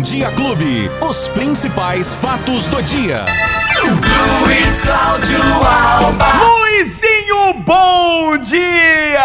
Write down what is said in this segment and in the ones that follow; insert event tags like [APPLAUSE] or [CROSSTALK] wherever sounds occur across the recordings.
Bom Dia Clube. Os principais fatos do dia. Luiz Cláudio Alba. Luizinho, bom dia!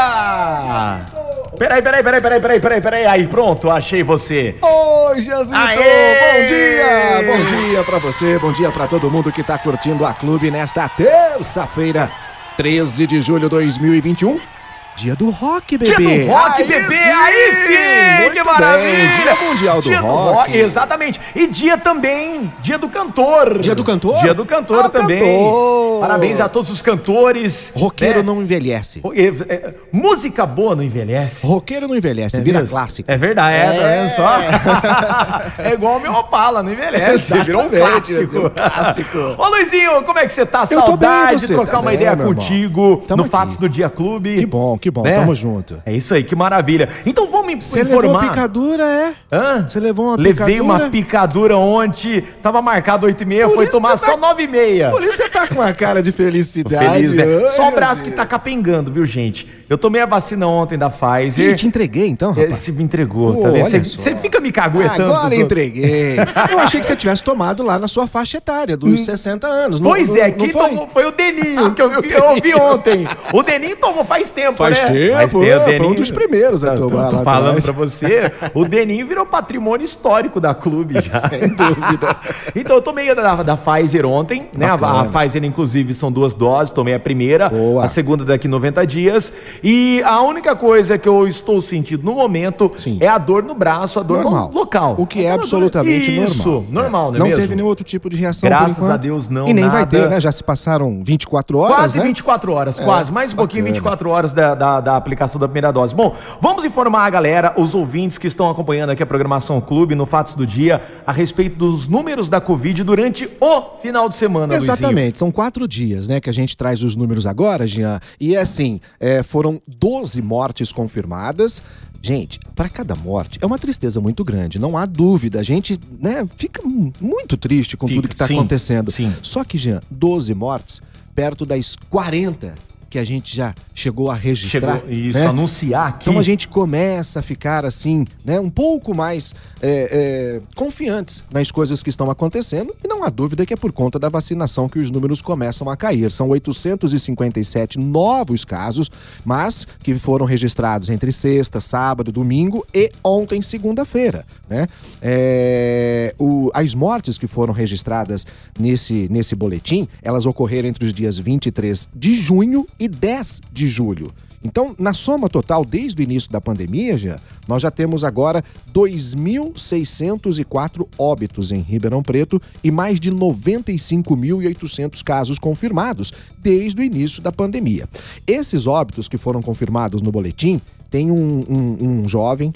Peraí, peraí, peraí, peraí, peraí, peraí, peraí. Aí, pronto, achei você. Oi, Jazito! Aê! Bom dia! Bom dia pra você, bom dia pra todo mundo que tá curtindo a clube nesta terça-feira, 13 de julho de 2021. Dia do rock, bebê! Dia do rock, Aí bebê! sim! Aí sim! Muito que maravilha! bem, Dia Mundial do Dia Rock. Exatamente. E dia também, dia do cantor. Dia do cantor? Dia do cantor Ah, também. cantor. Parabéns a todos os cantores. Roqueiro né? não envelhece. É, é, música boa não envelhece. Roqueiro não envelhece, É vira mesmo? clássico. É verdade, é, É. tá vendo só? [LAUGHS] é igual o meu Opala, não envelhece. Virou um Exatamente, clássico. um clássico. [LAUGHS] Ô Luizinho, como é que você tá? Eu tô bem, Saudade e de você? trocar Tá uma bem, ideia contigo Tamo no Fatos aqui. do Dia Clube. Que bom, que bom, Né? tamo junto. É isso aí, que maravilha. Então vamos me Você levou informar. uma picadura, é? Hã? Você levou uma Levei picadura? uma picadura ontem, tava marcado 8 e meia, Por foi isso que tomar só tá- 9 e meia. Por isso você tá com uma cara de felicidade. Feliz, né? Oi, Só o braço que tá capengando, viu, gente? Eu tomei a vacina ontem da Pfizer. Ih, te entreguei então, É, rapaz. Você me entregou, tá vendo? Você- fica me caguetando. Agora entreguei. [LAUGHS] Eu achei que você tivesse tomado lá na sua faixa etária, dos 60 anos. Pois não- é, não quem foi? tomou foi o Deninho, que eu, eu ouvi Deninho. ontem. O Deninho tomou faz tempo, Faz né? tempo, é, foi um dos primeiros a Não, tô- tomar Tô lá falando pra você, o Deninho virou patrimônio histórico da clube já. [LAUGHS] Sem dúvida. [LAUGHS] Então eu tomei a da, da Pfizer ontem, né? A, a. Pfizer, inclusive, são duas doses. Tomei a primeira, Boa. a segunda daqui 90 dias. E a única coisa que eu estou sentindo no momento Sim. é a dor no braço, a dor Normal. no local. O que é dor- absolutamente Isso, normal. normal, É. não é Não mesmo? teve nenhum outro tipo de reação Graças por enquanto. a Deus, não, E nem vai nada. ter, né? Já se passaram 24 horas, Quase né? 24 horas, quase. Mais um pouquinho, bacana. 24 horas da, da, da aplicação da primeira dose. Bom, vamos informar a galera, os ouvintes que estão acompanhando aqui a programação Clube no Fatos do Dia, a respeito dos números da Covid durante o final de semana, Luizinho. Exatamente, são quatro dias, né, que a gente traz os números agora, Jean. E assim, é, foram 12 mortes confirmadas. Gente, para cada morte é uma tristeza muito grande, não há dúvida. A gente, né, fica mu- muito triste com Fica, tudo que está acontecendo. sim. Só que, Jean, 12 mortes perto das 40 que a gente já chegou a registrar. Chegou isso, né? anunciar aqui. Então a gente começa a ficar assim, né, um pouco mais é, é, confiantes nas coisas que estão acontecendo e não há dúvida que é por conta da vacinação que os números começam a cair. São 857 novos casos, mas que foram registrados entre sexta, sábado, domingo e ontem, segunda-feira, né? É, o- as mortes que foram registradas nesse, nesse boletim, elas ocorreram entre os dias 23 de junho e 10 de julho. Então, na soma total, desde o início da pandemia, já, nós já temos agora 2.604 óbitos em Ribeirão Preto e mais de 95.800 casos confirmados desde o início da pandemia. Esses óbitos que foram confirmados no boletim, tem um, um- um jovem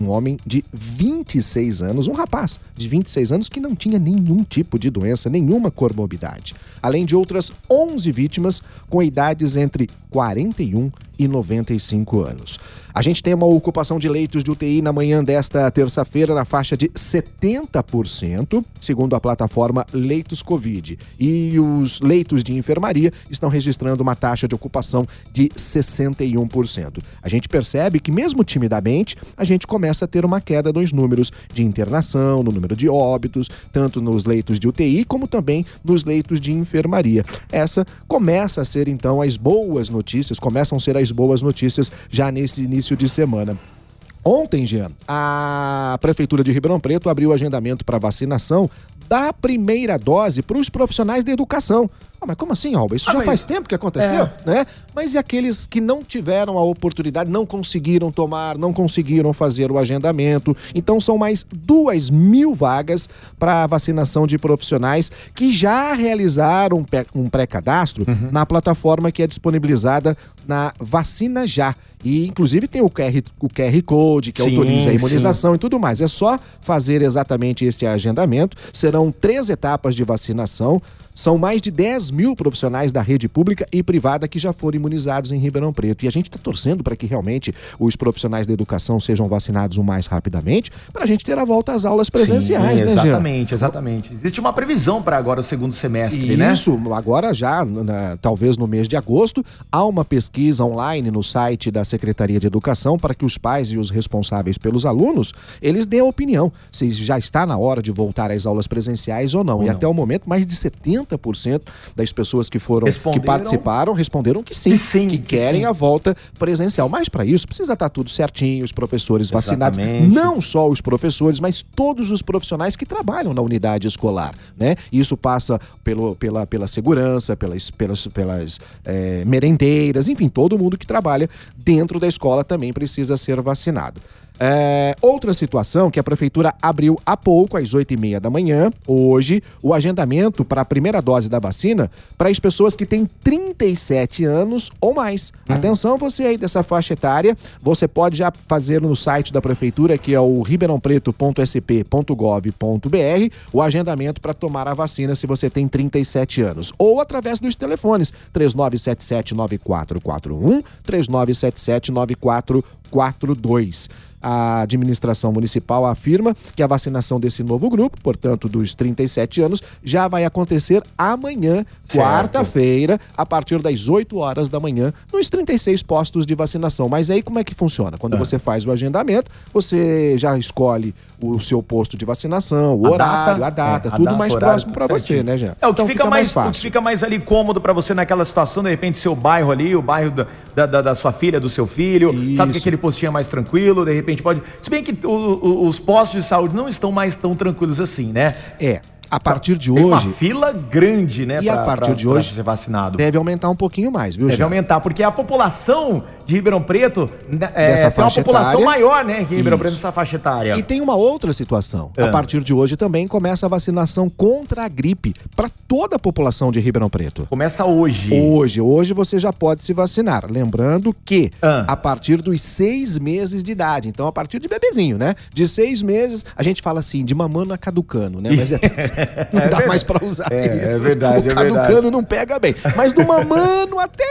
um homem de 26 anos, um rapaz de 26 anos que não tinha nenhum tipo de doença, nenhuma comorbidade. Além de outras 11 vítimas com idades entre 41 e 95 anos. A gente tem uma ocupação de leitos de UTI na manhã desta terça-feira na faixa de 70%, segundo a plataforma Leitos Covid. E os leitos de enfermaria estão registrando uma taxa de ocupação de 61%. A gente percebe que, mesmo timidamente, a gente começa a ter uma queda nos números de internação, no número de óbitos, tanto nos leitos de UTI como também nos leitos de enfermaria. Essa começa a ser, então, as boas notícias, começam a ser as boas notícias já nesse início de semana. Ontem, Jean, a Prefeitura de Ribeirão Preto abriu o agendamento para vacinação da primeira dose para os profissionais da educação. Ah, mas como assim, Alba? Isso Ah, já mas- faz tempo que aconteceu, É. né? Mas e aqueles que não tiveram a oportunidade, não conseguiram tomar, não conseguiram fazer o agendamento? Então são mais duas mil vagas para vacinação de profissionais que já realizaram um pré-cadastro na plataforma que é disponibilizada na Vacina Já. E, inclusive, tem o QR, o QR Code, que Sim, autoriza a sim. imunização e tudo mais. É só fazer exatamente esse agendamento. Serão três etapas de vacinação. São mais de 10 mil profissionais da rede pública e privada que já foram imunizados em Ribeirão Preto. E a gente está torcendo para que realmente os profissionais da educação sejam vacinados o mais rapidamente, para a gente ter a volta às aulas presenciais, Sim, né, Jean? Exatamente, exatamente. Existe uma previsão para agora o segundo semestre, né? Isso, agora já, na- talvez no mês de agosto, há uma pesquisa online no site da Secretaria de Educação para que os pais e os responsáveis pelos alunos, eles dêem a opinião se já está na hora de voltar às aulas presenciais ou não. e não. até o momento, mais de 70% das pessoas que foram que participaram responderam que sim, Que sim, que que querem sim. a volta presencial. Mas para isso precisa estar tudo certinho, os professores vacinados, Exatamente. não só os professores, mas todos os profissionais que trabalham na unidade escolar, né? Isso passa pelo, pela, pela segurança, pelas, pelas, pelas eh, merendeiras, enfim, todo mundo que trabalha dentro da escola também precisa ser vacinado. É, outra situação que a prefeitura abriu há pouco, às 8 e meia da manhã, hoje, o agendamento para a primeira dose da vacina para as pessoas que têm 37 anos ou mais. Atenção, você aí dessa faixa etária, você pode já fazer no site da prefeitura, que é o ribeirãopreto.sp.gov.br, o agendamento para tomar a vacina se você tem 37 anos. Ou através dos telefones 3977-9441, 3977-9442. A administração municipal afirma que a vacinação desse novo grupo, portanto dos 37 anos, já vai acontecer amanhã, quarta-feira, a partir das 8 horas da manhã, nos 36 postos de vacinação. Mas aí como é que funciona? Quando você faz o agendamento, você já escolhe o seu posto de vacinação, o A horário, data, a data, é, a tudo data, mais horário, próximo para você, né, Jean? É o que Então fica mais, o que fácil. fica mais ali cômodo pra você naquela situação, de repente, seu bairro ali, o bairro da, da, da- sua filha, do seu filho. Sabe que Isso. aquele postinho é mais tranquilo, de repente pode. Se bem que o- o- os postos de saúde não estão mais tão tranquilos assim, né? É, a partir de Tem uma hoje fila grande, né? e a pra- partir pra- de pra hoje ser vacinado. deve aumentar um pouquinho mais, viu, Deve Jean? aumentar, porque a população de Ribeirão Preto né, é, Dessa tem uma população etária. maior, né? Que Ribeirão Isso. Preto nessa faixa etária. E tem uma outra situação. Ah. A partir de hoje também começa a vacinação contra a gripe para toda a população de Ribeirão Preto. Começa hoje. Hoje, hoje você já pode se vacinar. Lembrando que Ah. a partir dos seis meses de idade, então a partir de bebezinho, né? De seis meses, a gente fala assim, de mamano a caducano, né? Mas é- [LAUGHS] não dá verdade. mais para usar É, isso. é verdade, O é caducano verdade. não pega bem. Mas do mamano [LAUGHS] até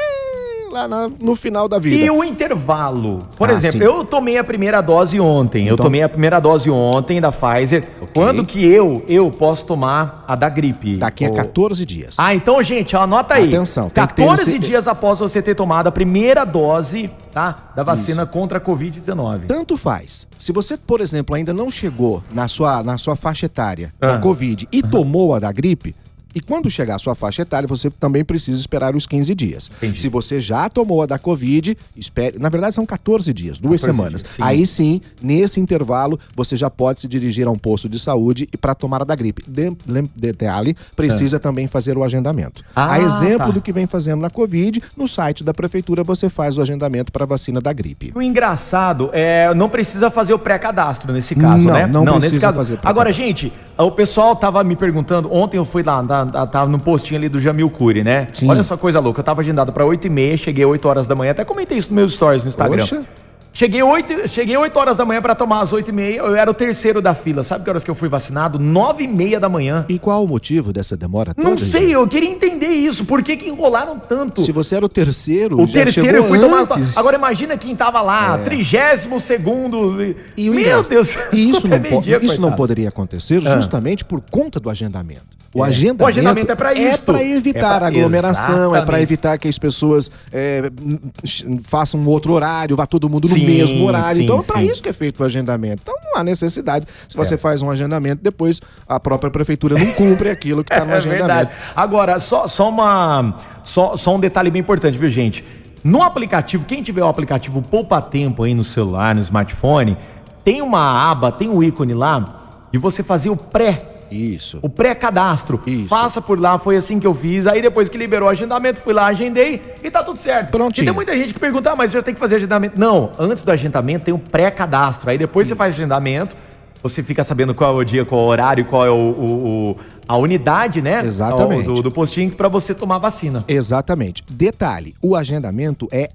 lá na- no final da vida. E o intervalo? Por Ah, exemplo, sim. eu tomei a primeira dose ontem. Eu Então- tomei a primeira dose ontem da Pfizer. Quando que eu eu posso tomar a da gripe? Daqui a Ou- 14 dias. Ah, então, gente, ó, anota aí. Atenção, tem que ter 14 esse- dias após você ter tomado a primeira dose, tá? Da vacina contra a Covid-19. Tanto faz. Se você, por exemplo, ainda não chegou na sua, na sua faixa etária Ah. da Covid e tomou a da gripe, e quando chegar a sua faixa etária, você também precisa esperar os 15 dias. Entendi. Se você já tomou a da Covid, espere. Na verdade, são 14 dias, duas 14 semanas. dias, sim. Aí sim, nesse intervalo, você já pode se dirigir a um posto de saúde e para tomar a da gripe. De, detalhe, precisa também fazer o agendamento. Ah, a exemplo tá. do que vem fazendo na Covid, no site da prefeitura você faz o agendamento para vacina da gripe. O engraçado é não precisa fazer o pré-cadastro nesse caso, Não, né? não nesse precisa caso. fazer Agora, gente, o pessoal tava me perguntando, ontem eu fui lá, na- na- tava no postinho ali do Jamil Cury, né? Sim. Olha só coisa louca, eu tava agendado pra 8 e meia, cheguei 8 horas da manhã, até comentei isso nos meus stories no Instagram. Poxa. Cheguei 8, cheguei 8 horas da manhã pra tomar às 8 e meia, eu era o terceiro da fila. Sabe que horas que eu fui vacinado? 9 e meia da manhã. E qual o motivo dessa demora toda? Não sei, gente? eu queria entender isso. Por que que enrolaram tanto? Se você era o terceiro, O terceiro eu fui tomar. antes. Agora imagina quem tava lá, trigésimo segundo. E o Meu engraçado- Deus. E isso, [LAUGHS] não, po- meio-dia, isso não poderia acontecer Ah. justamente por conta do agendamento. O É. agendamento, O agendamento é pra É isto. para evitar É pra- aglomeração, é para Exatamente. evitar que as pessoas é, façam um outro horário, vá todo mundo no Sim, mesmo horário. sim, então é para sim. isso que é feito o agendamento. Então não há necessidade. Se você É. faz um agendamento, depois a própria prefeitura não cumpre aquilo que está no [LAUGHS] É agendamento. verdade. Agora, só, só, uma, só, só um detalhe bem importante, viu, gente? No aplicativo, quem tiver o aplicativo Poupa Tempo aí no celular, no smartphone, tem uma aba, tem um ícone lá de você fazer o pré Isso. O pré-cadastro. Isso. Faça por lá, foi assim que eu fiz. Aí depois que liberou o agendamento, fui lá, agendei e tá tudo certo. Prontinho. E tem muita gente que pergunta, ah, mas já tem que fazer agendamento. Não, antes do agendamento tem um pré-cadastro. Aí depois você faz o agendamento, você fica sabendo qual é o dia, qual é o horário, qual é o, o- o- a unidade, né? Exatamente. Do, do postinho para você tomar a vacina. Exatamente. Detalhe: o agendamento é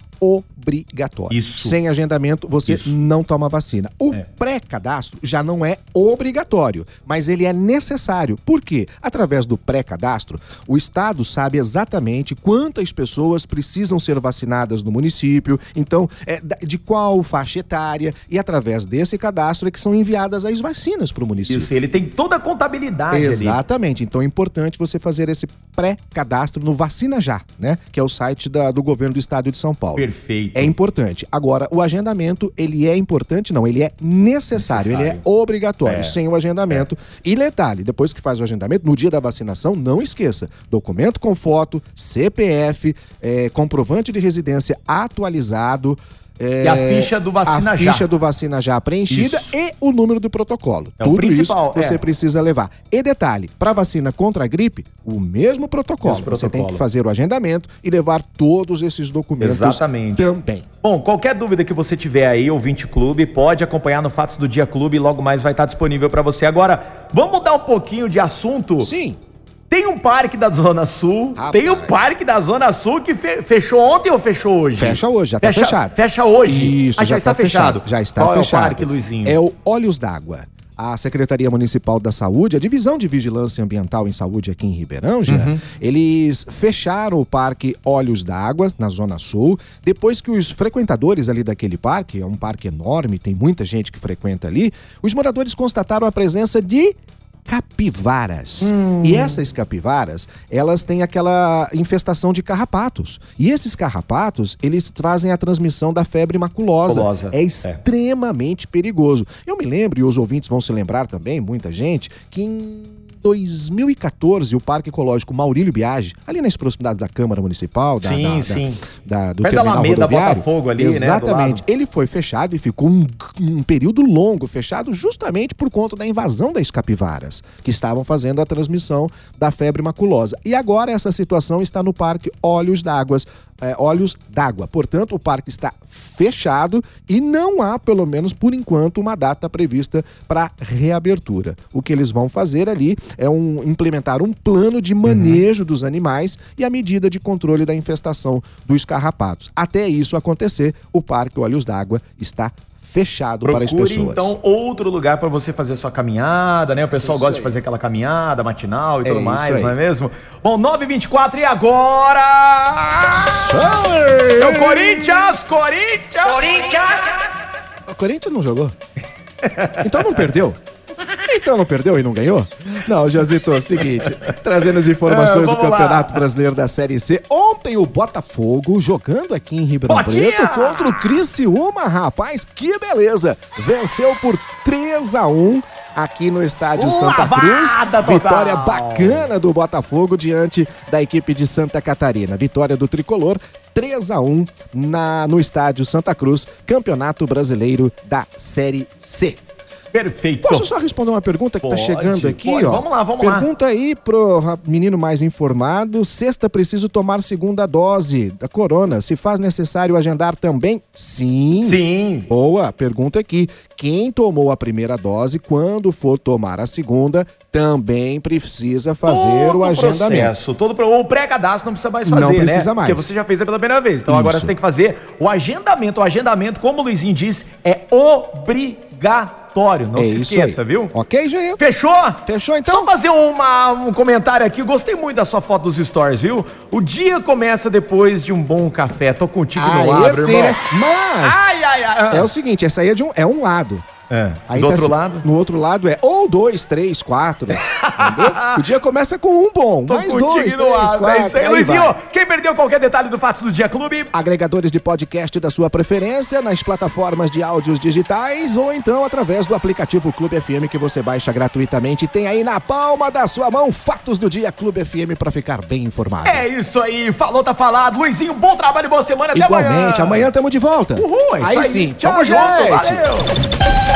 obrigatório. Isso. Sem agendamento, você Isso. não toma vacina. O É. pré-cadastro já não é obrigatório, mas ele é necessário. Por quê? Através do pré-cadastro, o Estado sabe exatamente quantas pessoas precisam ser vacinadas no município, então, é, de qual faixa etária, e através desse cadastro é que são enviadas as vacinas para o município. Isso, ele tem toda a contabilidade ali. Exatamente. Então é importante você fazer esse pré-cadastro no Vacina Já, né? Que é o site da- do governo do estado de São Paulo. Perfeito. É importante. Agora, o agendamento, ele é importante? Não, ele é necessário, ele é Necessário. obrigatório. É. Sem o agendamento. E detalhe, depois que faz o agendamento, no dia da vacinação, não esqueça: documento com foto, CPF, eh, comprovante de residência atualizado. Eh, E a ficha do Vacina a Já. ficha do Vacina Já preenchida Isso. e o número do protocolo. É o Tudo principal, isso você é. precisa levar. E detalhe, para vacina contra a gripe, o mesmo protocolo. Mesmo Você tem protocolo. que fazer o agendamento e levar todos esses documentos Exatamente. também. Bom, qualquer dúvida que você tiver aí, ouvinte clube, pode acompanhar no Fatos do Dia Clube, logo mais vai estar disponível para você. Agora, vamos mudar um pouquinho de assunto. Sim. Tem um parque da Zona Sul, Rapaz. tem um parque da Zona Sul que fe- fechou ontem ou fechou hoje? Fecha hoje, já tá fecha, fechado. Fecha hoje. Isso, Ah, já, está tá fechado. Já está Qual fechado. é o parque, Luizinho? É o Olhos d'Água. A Secretaria Municipal da Saúde, a Divisão de Vigilância Ambiental em Saúde aqui em Ribeirão, já, Uhum. eles fecharam o Parque Olhos d'Água, na Zona Sul, depois que os frequentadores ali daquele parque, é um parque enorme, tem muita gente que frequenta ali, os moradores constataram a presença de capivaras. E essas capivaras, elas têm aquela infestação de carrapatos. E esses carrapatos, eles trazem a transmissão da febre maculosa. É é. extremamente perigoso. Eu me lembro, e os ouvintes vão se lembrar também, muita gente, que em 2014 o Parque Ecológico Maurílio Biagi, ali nas proximidades da Câmara Municipal, da, Sim, da- da- sim. da- do Perto da terminal Alameda, rodoviário. Botafogo ali, né, Exatamente. lado. Ele foi fechado e ficou um, um período longo fechado justamente por conta da invasão das capivaras, que estavam fazendo a transmissão da febre maculosa. E agora essa situação está no Parque Olhos d'Água. É, Olhos d'Água. Portanto, o parque está fechado e não há, pelo menos por enquanto, uma data prevista para reabertura. O que eles vão fazer ali é um, implementar um plano de manejo dos animais e a medida de controle da infestação dos carrapatos. Até isso acontecer, o Parque Olhos d'Água está fechado para as Procure, pessoas. então, outro lugar para você fazer sua caminhada, né? O pessoal Isso gosta de aí. fazer aquela caminhada matinal e É tudo mais, aí. não é mesmo? Bom, 9h24 e agora... É o Corinthians! Corinthians! O Corinthians não jogou? Então não perdeu? Então não perdeu e não ganhou? Não, Jazito, é o seguinte, trazendo as informações Ah, do vamos lá. Campeonato Brasileiro da Série C. Ontem o Botafogo jogando aqui em Ribeirão Botinha! Preto contra o Criciúma, rapaz, que beleza! Venceu por 3 a 1 aqui no estádio Santa Cruz. total! Vitória bacana do Botafogo diante da equipe de Santa Catarina. Vitória do Tricolor 3 a 1 na, no estádio Santa Cruz, Campeonato Brasileiro da Série C. Perfeito. Posso só responder uma pergunta que tá Pode, chegando aqui, pode. ó? Vamos lá, vamos lá. Pergunta aí pro menino mais informado. Sexta, preciso tomar segunda dose da corona. Se faz necessário agendar também? Sim. Sim. Boa, pergunta aqui. Quem tomou a primeira dose, quando for tomar a segunda, também precisa fazer todo o agendamento. Processo, todo pro... O pré-cadastro não precisa mais fazer, Não né? precisa mais. Porque você já fez pela primeira vez. Então agora Isso. você tem que fazer o agendamento. O agendamento, como o Luizinho disse, é obrigatório. Não é se esqueça, aí. viu? Ok, Jair? Fechou? Fechou, então? Só fazer uma- um comentário aqui. Gostei muito da sua foto dos stories, viu? O dia começa depois de um bom café. Tô contigo no Aí abro, sim, irmão. né? Mas Ai, ai, ai. é o seguinte, essa aí é, de um, é um lado. É. Aí Do tá outro assim, lado? No outro lado é ou dois, três, quatro. entendeu? [LAUGHS] O dia começa com um bom, Tô mais dois, três, quatro. É isso aí, aí Luizinho. vai. Quem perdeu qualquer detalhe do Fatos do Dia Clube, Agregadores de podcast da sua preferência, nas plataformas de áudios digitais ou então através do aplicativo Clube FM que você baixa gratuitamente tem aí na palma da sua mão Fatos do Dia Clube FM para ficar bem informado. é isso aí. Falou, tá falado. Luizinho, bom trabalho, boa semana. Até Igualmente, amanhã estamos de volta. Uhul, é isso aí, aí. sim. Tamo Tchau, junto, gente. valeu.